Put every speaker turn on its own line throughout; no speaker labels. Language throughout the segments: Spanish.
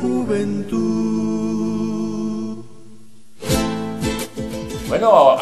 juventud.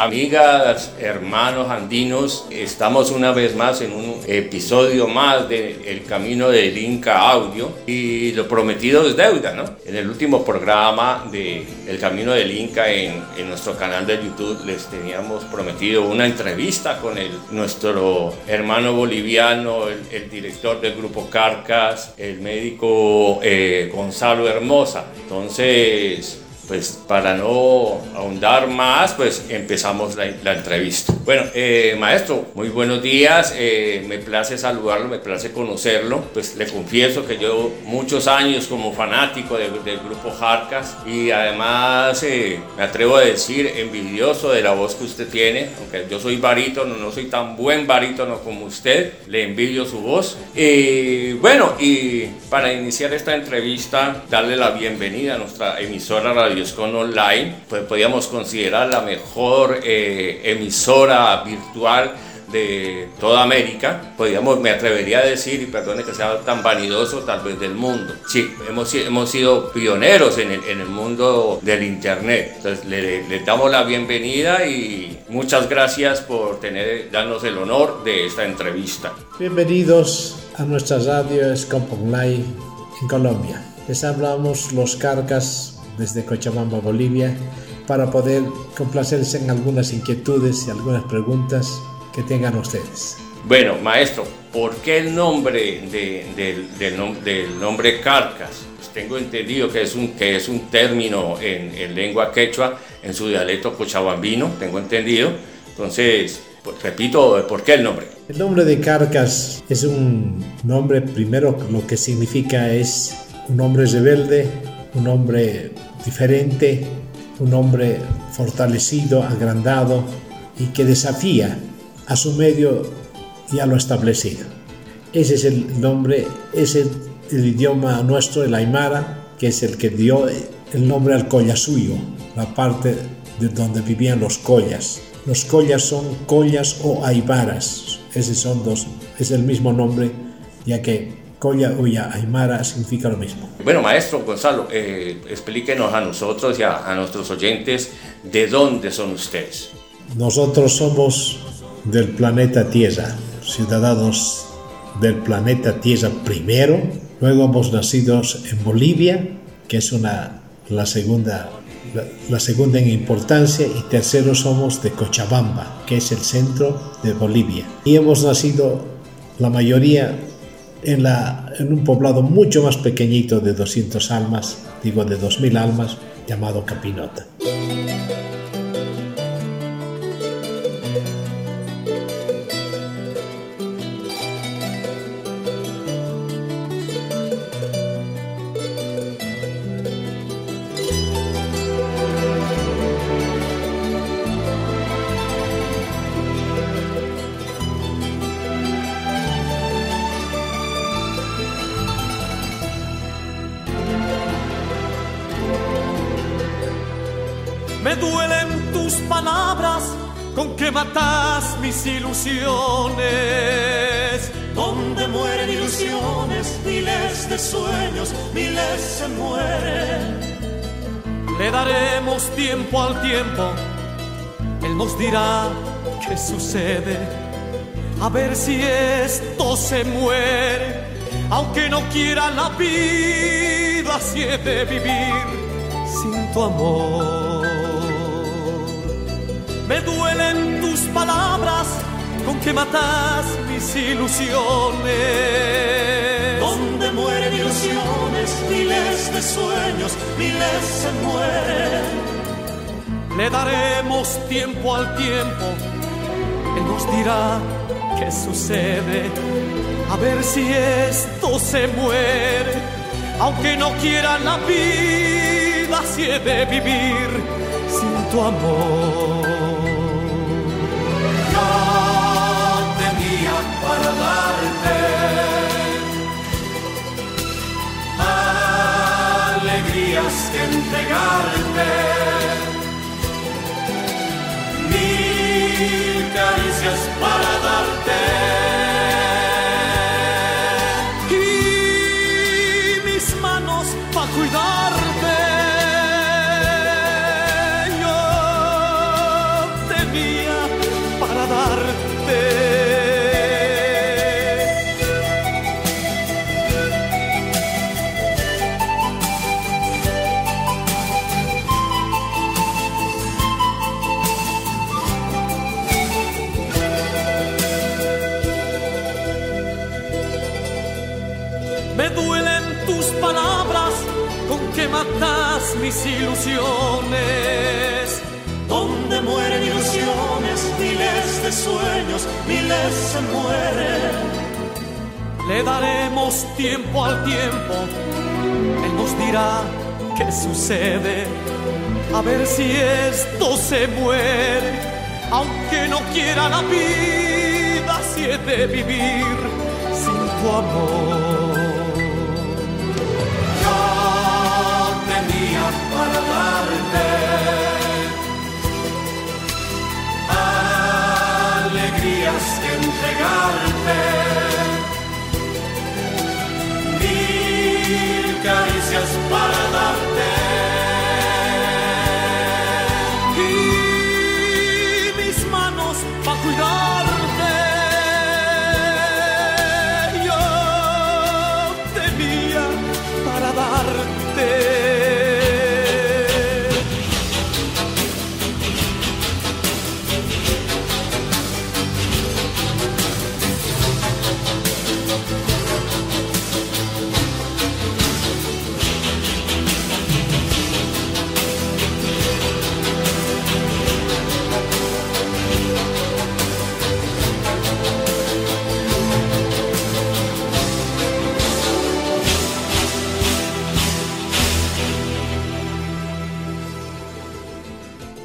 Amigas, hermanos andinos, estamos una vez más en un episodio más de El Camino del Inca Audio y lo prometido es deuda, ¿no? En el último programa de El Camino del Inca en, nuestro canal de YouTube les teníamos prometido una entrevista con nuestro hermano boliviano, el, director del grupo Carcas, el médico eh, Gonzalo Hermosa. Entonces, pues para no ahondar más, pues empezamos la, entrevista. Bueno, eh, maestro, muy buenos días, eh, me place saludarlo, me place conocerlo, pues le confieso que yo muchos años como fanático del grupo Jarcas y además eh, me atrevo a decir envidioso de la voz que usted tiene, aunque yo soy barítono, no soy tan buen barítono como usted, le envidio su voz. Y bueno, y para iniciar esta entrevista, darle la bienvenida a nuestra emisora radio con Online, pues podríamos considerar la mejor eh, emisora virtual de toda América, podríamos, me atrevería a decir, y perdone que sea tan vanidoso, tal vez del mundo. Sí, hemos, hemos sido pioneros en el, en el mundo del Internet. Entonces, le, le, damos la bienvenida y muchas gracias por tener, darnos el honor de esta entrevista.
Bienvenidos a nuestra radio Scop Online en Colombia. Les hablamos los carcas desde Cochabamba, Bolivia, para poder complacerse en algunas inquietudes y algunas preguntas que tengan ustedes.
Bueno, maestro, ¿por qué el nombre del, nombre Carcas? Pues tengo entendido que es un, que es un término en, lengua quechua, en su dialecto cochabambino, tengo entendido. Entonces, pues, repito, ¿por qué el nombre?
El nombre de Carcas es un nombre, primero lo que significa es un hombre rebelde, un hombre diferente, un hombre fortalecido, agrandado y que desafía a su medio y a lo establecido. Ese es el nombre, es el, idioma nuestro, el aymara, que es el que dio el nombre al collasuyo, la parte de donde vivían los collas. Los collas son collas o aymaras, esos son dos, es el mismo nombre, ya que Colla Uya Aymara significa lo mismo.
Bueno, maestro Gonzalo, eh, explíquenos a nosotros y a, nuestros oyentes de dónde son ustedes.
Nosotros somos del planeta Tierra, ciudadanos del planeta Tierra primero, luego hemos nacido en Bolivia, que es una, la, segunda, la, la, segunda en importancia, y tercero somos de Cochabamba, que es el centro de Bolivia. Y hemos nacido la mayoría en, la, en un poblado mucho más pequeñito de 200 almas, digo de 2000 almas, llamado Capinota.
Mis ilusiones. Donde mueren ilusiones, miles de sueños, miles se mueren. Le daremos tiempo al tiempo, Él nos dirá qué sucede. A ver si esto se muere, aunque no quiera la vida, si he de vivir sin tu amor. Me palabras con que matas mis ilusiones. Donde mueren ilusiones, miles de sueños, miles se mueren. Le daremos tiempo al tiempo, Él nos dirá qué sucede. A ver si esto se muere, aunque no quiera la vida, si he de vivir sin tu amor. Entregarte, mil caricias para darte. Tiempo al tiempo, Él nos dirá qué sucede, a ver si esto se muere, aunque no quiera la vida, si he de vivir sin tu amor. Yo tenía para darte alegrías que entregarte.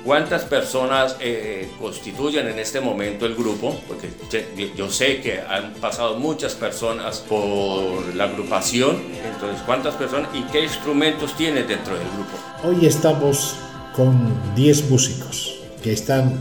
¿Cuántas personas eh, constituyen en este momento el grupo? Porque yo, sé que han pasado muchas personas por la agrupación. Entonces, ¿cuántas personas y qué instrumentos tiene dentro del grupo?
Hoy estamos con 10 músicos que están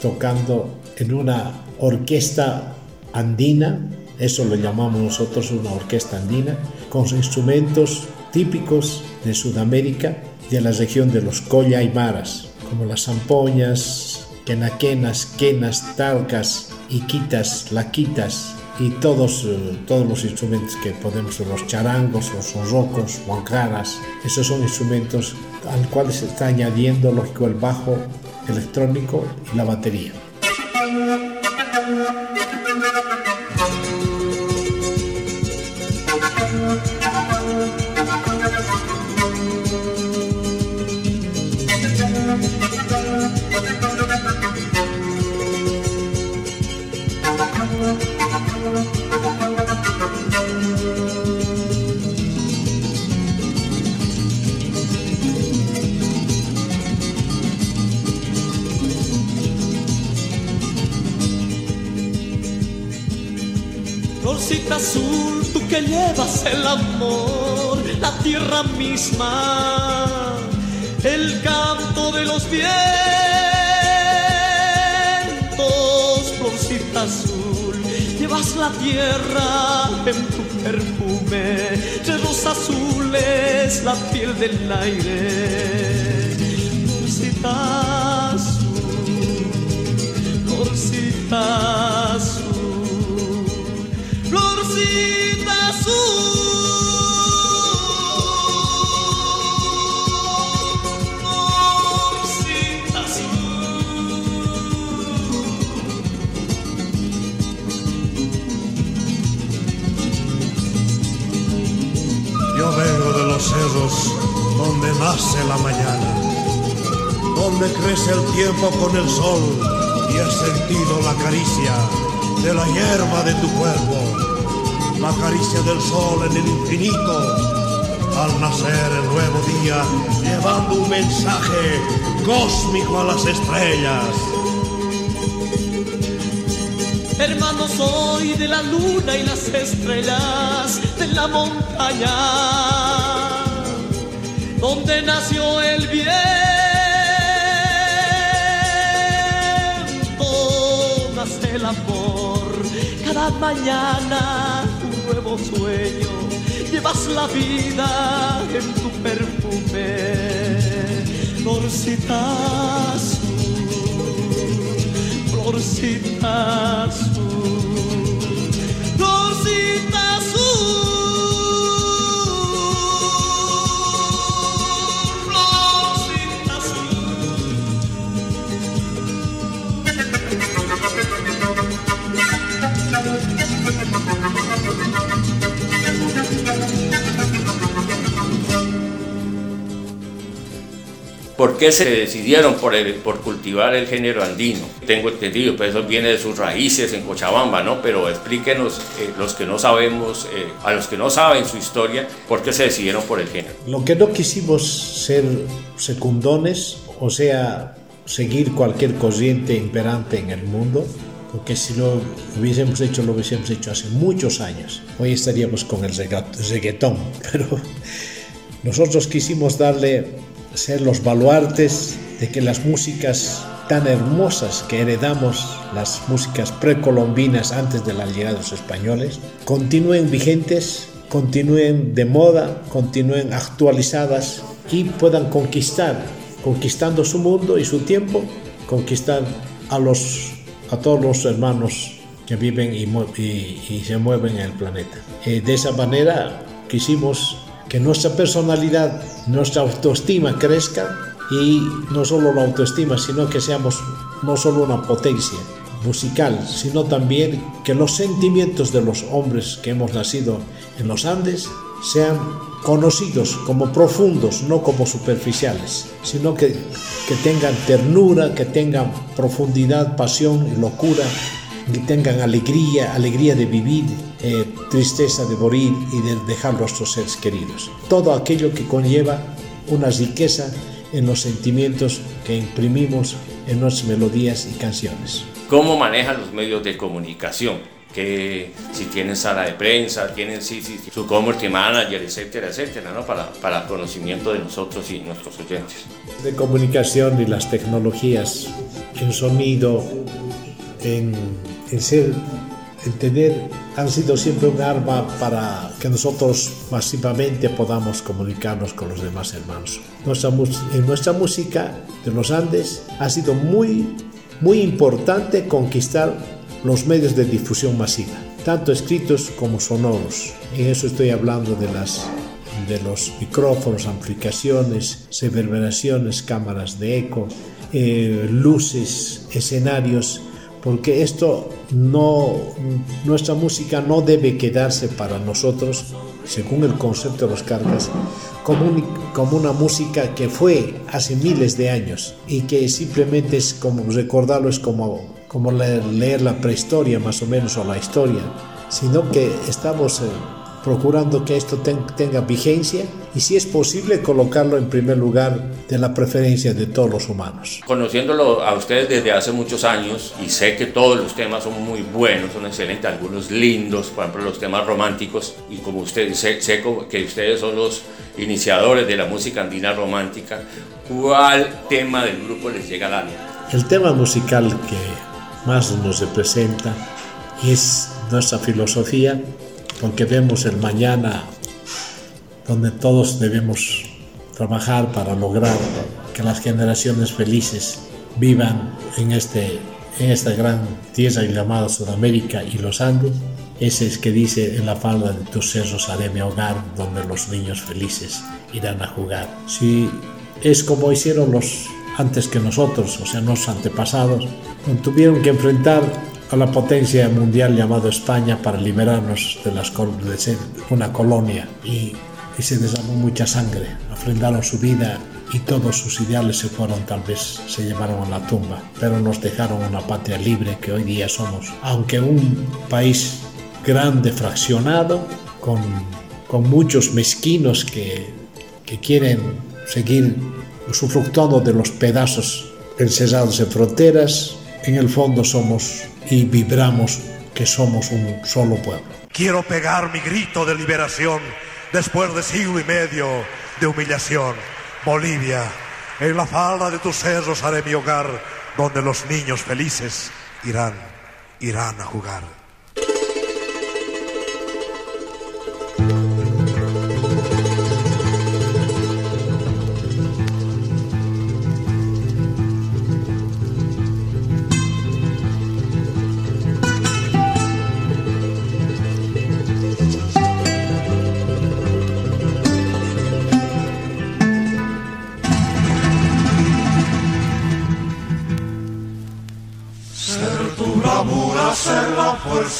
tocando en una orquesta andina, eso lo llamamos nosotros una orquesta andina, con instrumentos típicos de Sudamérica, de la región de los Colla Aymaras, como las zampoñas, quenaquenas, quenas, talcas, iquitas, laquitas y todos, eh, todos los instrumentos que podemos, los charangos, los zorrocos, huancaras, esos son instrumentos al cual se está añadiendo lógico el bajo electrónico y la batería.
El amor, la tierra misma, el canto de los vientos, florcita azul, llevas la tierra en tu perfume, cerros azules, la piel del aire, florcita azul, florcita azul.
Donde nace la mañana, donde crece el tiempo con el sol y he sentido la caricia de la hierba de tu cuerpo, la caricia del sol en el infinito, al nacer el nuevo día, llevando un mensaje cósmico a las estrellas.
Hermano soy de la luna y las estrellas de la montaña, donde nació el viento, nace el amor. Cada mañana nuevo sueño, llevas la vida en tu perfume, florcita azul, florcita azul,
qué se decidieron por, por cultivar el género andino? Tengo entendido, pues eso viene de sus raíces en Cochabamba, ¿no? Pero explíquenos, eh, los que no sabemos, eh, a los que no saben su historia, por qué se decidieron por el género.
Lo que no quisimos ser secundones, o sea, seguir cualquier corriente imperante en el mundo, porque si lo hubiésemos hecho, lo hubiésemos hecho hace muchos años. Hoy estaríamos con el reggaetón, pero nosotros quisimos darle, ser los baluartes de que las músicas tan hermosas que heredamos, las músicas precolombinas antes de la llegada de los españoles, continúen vigentes, continúen de moda, continúen actualizadas y puedan conquistar, conquistando su mundo y su tiempo, conquistar a, los, a todos los hermanos que viven y, se mueven en el planeta. Eh, de esa manera quisimos que nuestra personalidad, nuestra autoestima crezca y no solo la autoestima, sino que seamos no solo una potencia musical, sino también que los sentimientos de los hombres que hemos nacido en los Andes sean conocidos como profundos, no como superficiales, sino que, que tengan ternura, que tengan profundidad, pasión locura, que tengan alegría, alegría de vivir, eh, tristeza de morir y de dejar nuestros seres queridos. Todo aquello que conlleva una riqueza en los sentimientos que imprimimos en nuestras melodías y canciones.
¿Cómo manejan los medios de comunicación? que si tienen sala de prensa, tienen sí, sí, su community manager, etcétera, etcétera, ¿no? para, para conocimiento de nosotros y nuestros oyentes.
De comunicación y las tecnologías en sonido, en, en ser, en tener, han sido siempre un arma para que nosotros masivamente podamos comunicarnos con los demás hermanos. Nuestra, en nuestra música de los Andes ha sido muy, muy importante conquistar los medios de difusión masiva, tanto escritos como sonoros. En eso estoy hablando de las de los micrófonos, amplificaciones, reverberaciones, cámaras de eco, eh, luces, escenarios, porque esto no, nuestra música no debe quedarse para nosotros, según el concepto de los cargas, como, una música que fue hace miles de años y que simplemente es como recordarlo, es como como leer, la prehistoria más o menos o la historia, sino que estamos eh, procurando que esto tenga vigencia y si es posible colocarlo en primer lugar de la preferencia de todos los humanos.
Conociéndolo a ustedes desde hace muchos años y sé que todos los temas son muy buenos, son excelentes, algunos lindos, por ejemplo los temas románticos y como ustedes, sé, sé que ustedes son los iniciadores de la música andina romántica, ¿cuál tema del grupo les llega al alma?
El tema musical que más nos representa es nuestra filosofía, porque vemos el mañana donde todos debemos trabajar para lograr que las generaciones felices vivan en, este, en esta gran tierra llamada Sudamérica y los Andes. Ese es que dice, en la falda de tus cerros haré mi hogar, donde los niños felices irán a jugar. Si es como hicieron los antes que nosotros, o sea, nuestros antepasados, tuvieron que enfrentar a la potencia mundial llamada España para liberarnos de, las, de ser una colonia y, y se derramó mucha sangre, ofrendaron su vida y todos sus ideales se fueron, tal vez se llevaron a la tumba, pero nos dejaron una patria libre que hoy día somos, aunque un país grande, fraccionado, con, con muchos mezquinos que, que quieren seguir usufructuando de los pedazos encerrados en fronteras, en el fondo somos y vibramos que somos un solo pueblo.
Quiero pegar mi grito de liberación después de siglo y medio de humillación. Bolivia, en la falda de tus cerros haré mi hogar, donde los niños felices irán, irán a jugar.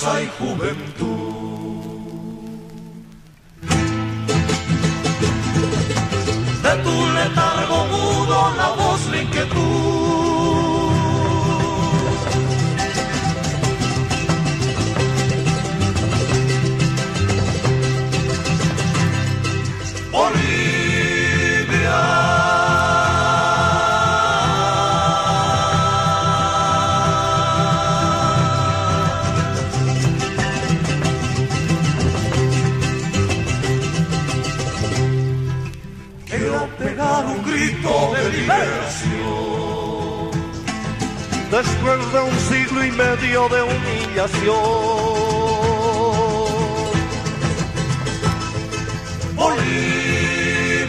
Fuerza y juventud. De tu letargo
de un siglo y medio de humillación. Bolivia.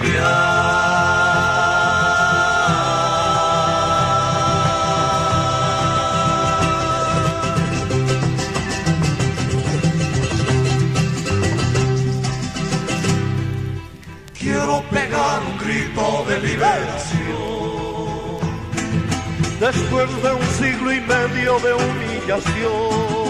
Quiero pegar un grito de liberación después de un siglo y medio de humillación.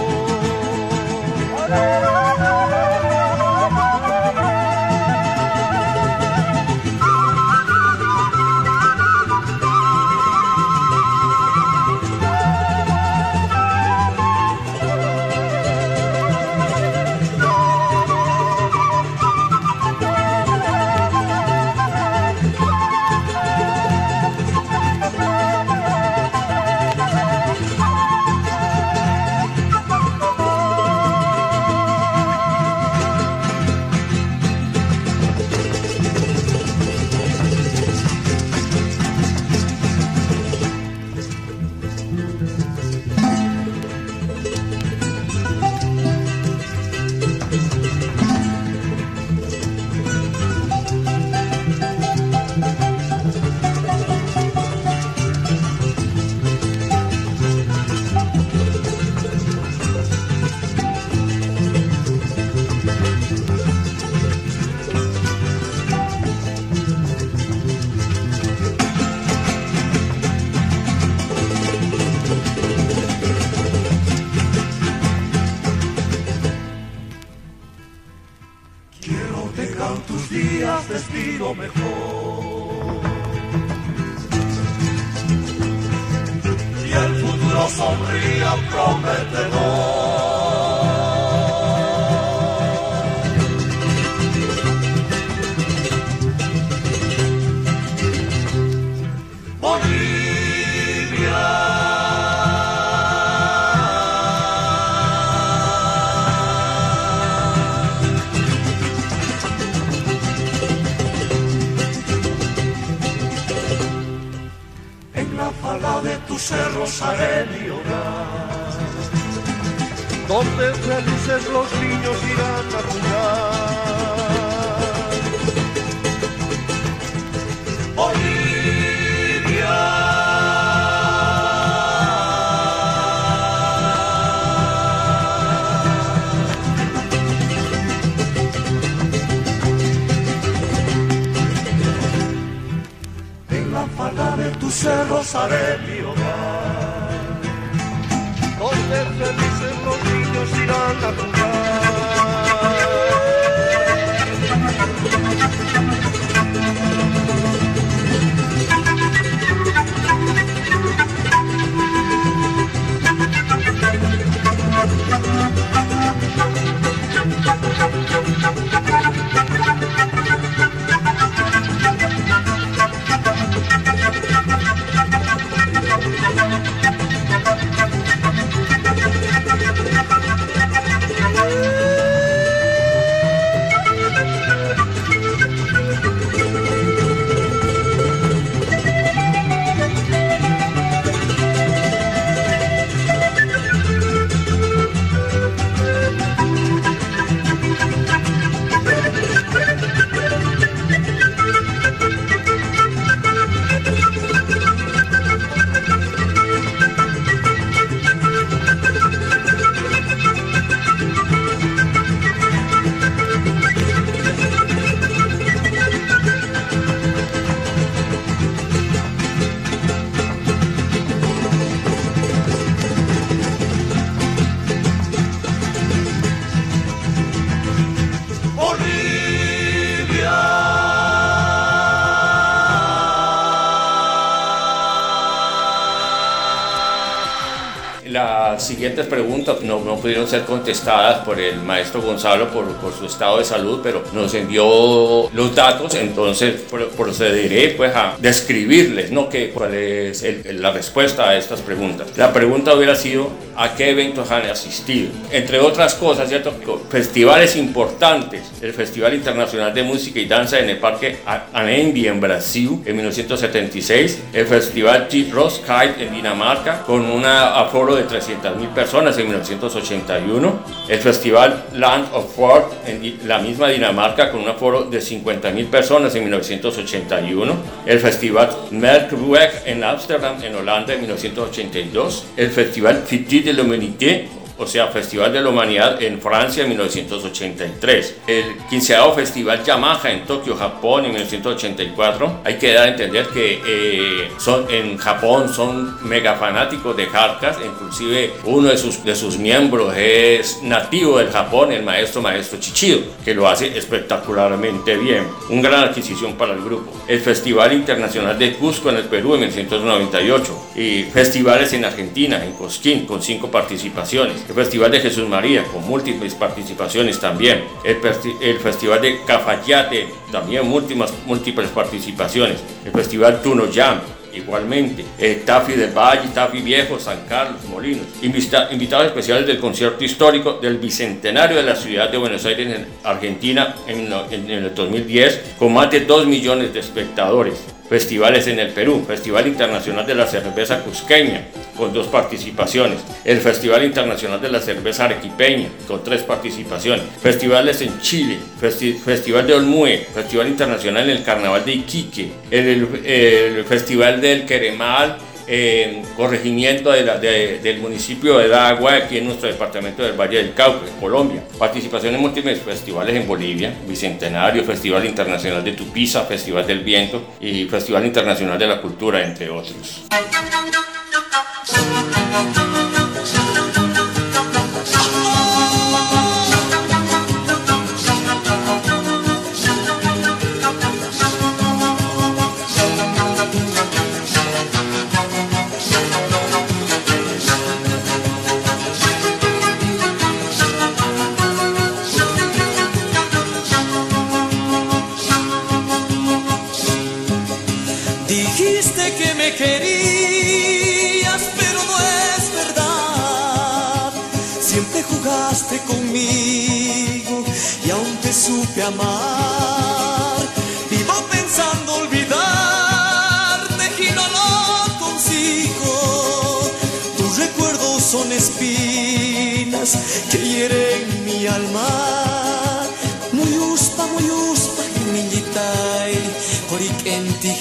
Preguntas no, no pudieron ser contestadas por el maestro Gonzalo por, por su estado de salud, pero nos envió los datos, entonces procederé pues a describirles, ¿no? Que, cuál es la respuesta a estas preguntas. La pregunta hubiera sido, ¿a qué eventos han asistido? Entre otras cosas, ¿cierto? Festivales importantes, el Festival Internacional de Música y Danza en el Parque Anenbi en Brasil en 1976, el Festival Roskilde en Dinamarca con un aforo de 300.000 personas en 1981, el Festival Land of Fort en la misma Dinamarca con un aforo de 50.000 personas en 1981, el Festival Melkweg en Ámsterdam en Holanda en 1982, el Festival Petit de l'Humanité o sea, Festival de la Humanidad en Francia en 1983. El 15 Festival Yamaha en Tokio, Japón en 1984. Hay que dar a entender que eh, son, en Japón son mega fanáticos de Hardcast, inclusive uno de sus, de sus miembros es nativo del Japón, el maestro maestro Chichido, que lo hace espectacularmente bien. Un gran adquisición para el grupo. El Festival Internacional de Cusco en el Perú en 1998 y festivales en Argentina, en Cosquín, con cinco participaciones el Festival de Jesús María, con múltiples participaciones también, el, Festival de Cafayate, también múltiples, múltiples participaciones, el Festival Tuno Jam, igualmente, el Tafi del Valle, Tafi Viejo, San Carlos, Molinos, invitados especiales del concierto histórico del Bicentenario de la ciudad de Buenos Aires en Argentina en, en el 2010, con más de 2 millones de espectadores festivales en el Perú, Festival Internacional de la Cerveza Cusqueña, con dos participaciones, el Festival Internacional de la Cerveza Arequipeña, con tres participaciones, festivales en Chile, Festival de Olmue, Festival Internacional en el Carnaval de Iquique, el, Festival del Queremal, en corregimiento del municipio de Dagua, aquí en nuestro departamento del Valle del Cauca, Colombia. Participación en múltiples festivales en Bolivia, Bicentenario, Festival Internacional de Tupiza, Festival del Viento y Festival Internacional de la Cultura, entre otros.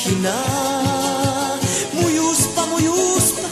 En tijina. Muy uspa, muy uspa,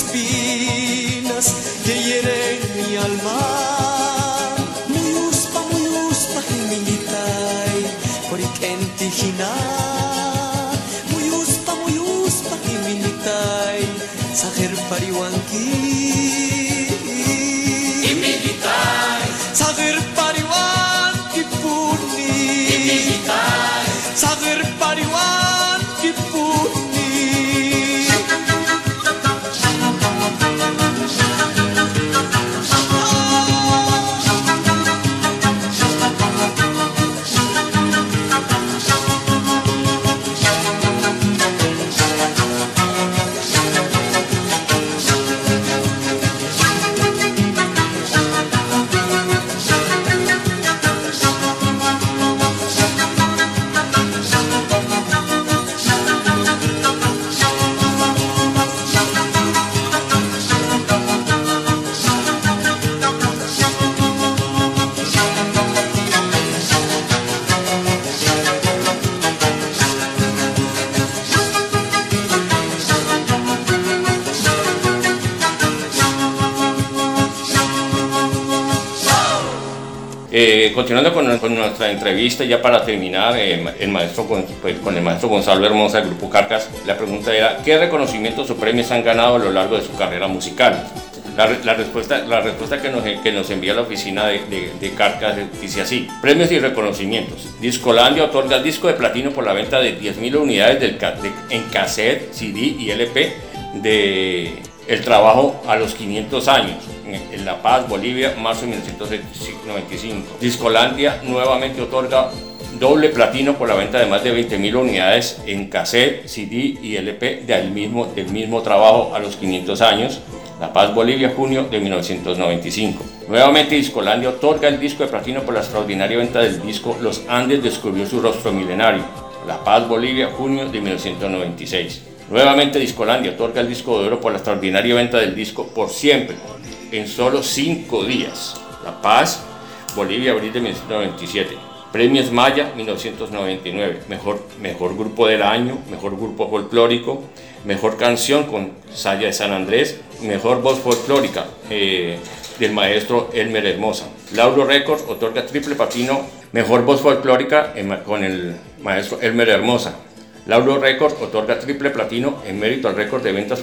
espinas que hieren mi alma. Mi uspa, mi uspa, gemilitai, coricenti jina. Muy uspa, muy uspa, gemilitai, sajer pariwanki.
Continuando con, nuestra entrevista, ya para terminar, eh, el maestro, pues, con, el maestro Gonzalo Hermosa del Grupo Carcas, la pregunta era, ¿qué reconocimientos o premios han ganado a lo largo de su carrera musical? La, respuesta, la respuesta que, nos, que nos envía la oficina de, de, Carcas dice así, premios y reconocimientos. Discolandia otorga el disco de platino por la venta de 10.000 unidades del, en cassette, CD y LP de el trabajo a los 500 años en La Paz, Bolivia, marzo de 1995. Discolandia nuevamente otorga doble platino por la venta de más de 20.000 unidades en cassette, CD y LP del mismo, del mismo trabajo a los 500 años. La Paz, Bolivia, junio de 1995. Nuevamente Discolandia otorga el disco de platino por la extraordinaria venta del disco Los Andes descubrió su rostro milenario. La Paz, Bolivia, junio de 1996. Nuevamente Discolandia otorga el disco de oro por la extraordinaria venta del disco Por Siempre, en solo cinco días. La Paz, Bolivia, abril de 1997. Premios Maya, 1999. Mejor, mejor grupo del año, mejor grupo folclórico, mejor canción con Saya de San Andrés, mejor voz folclórica eh, del maestro Elmer Hermosa. Lauro Records otorga triple patino, mejor voz folclórica con el maestro Elmer Hermosa. Lauro Records otorga triple platino en mérito al récord de ventas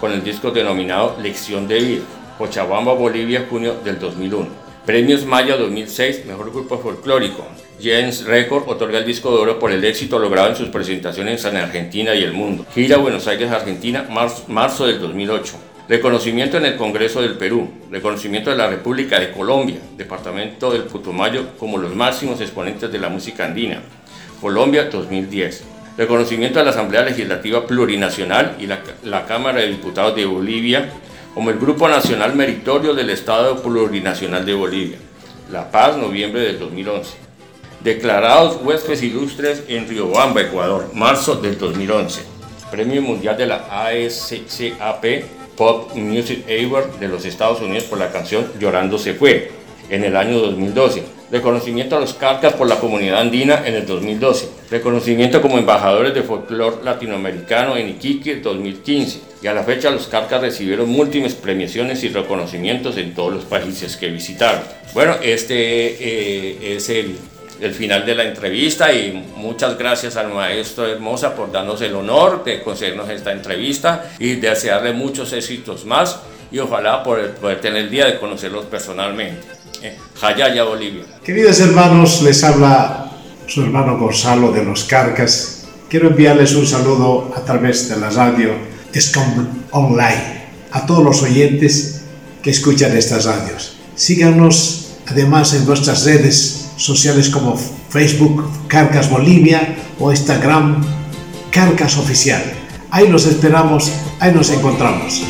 con el disco denominado Lección de Vida. Cochabamba, Bolivia, junio del 2001. Premios Maya 2006, Mejor Grupo Folclórico. Jens Record otorga el disco de oro por el éxito logrado en sus presentaciones en Argentina y el mundo. Gira Buenos Aires, Argentina, marzo, del 2008. Reconocimiento en el Congreso del Perú. Reconocimiento de la República de Colombia, Departamento del Putumayo como los máximos exponentes de la música andina. Colombia 2010. Reconocimiento de la Asamblea Legislativa Plurinacional y la Cámara de Diputados de Bolivia como el Grupo Nacional Meritorio del Estado Plurinacional de Bolivia. La Paz, noviembre del 2011. Declarados huéspedes ilustres en Riobamba, Ecuador, marzo del 2011. Premio Mundial de la ASCAP Pop Music Award de los Estados Unidos por la canción Llorando se fue, en el año 2012 Reconocimiento a los Carcas por la comunidad andina en el 2012. Reconocimiento como embajadores de folclore latinoamericano en Iquique 2015. Y a la fecha los Carcas recibieron múltiples premiaciones y reconocimientos en todos los países que visitaron. Bueno, este eh, es el, el final de la entrevista y muchas gracias al maestro Hermosa por darnos el honor de concedernos esta entrevista y desearle muchos éxitos más y ojalá poder, poder tener el día de conocerlos personalmente. Jayaya, Bolivia.
Queridos hermanos, les habla su hermano Gonzalo de los Carcas. Quiero enviarles un saludo a través de la radio Escom Online a todos los oyentes que escuchan estas radios. Síganos además en nuestras redes sociales como Facebook Carcas Bolivia o Instagram Carcas Oficial. Ahí los esperamos, ahí nos encontramos.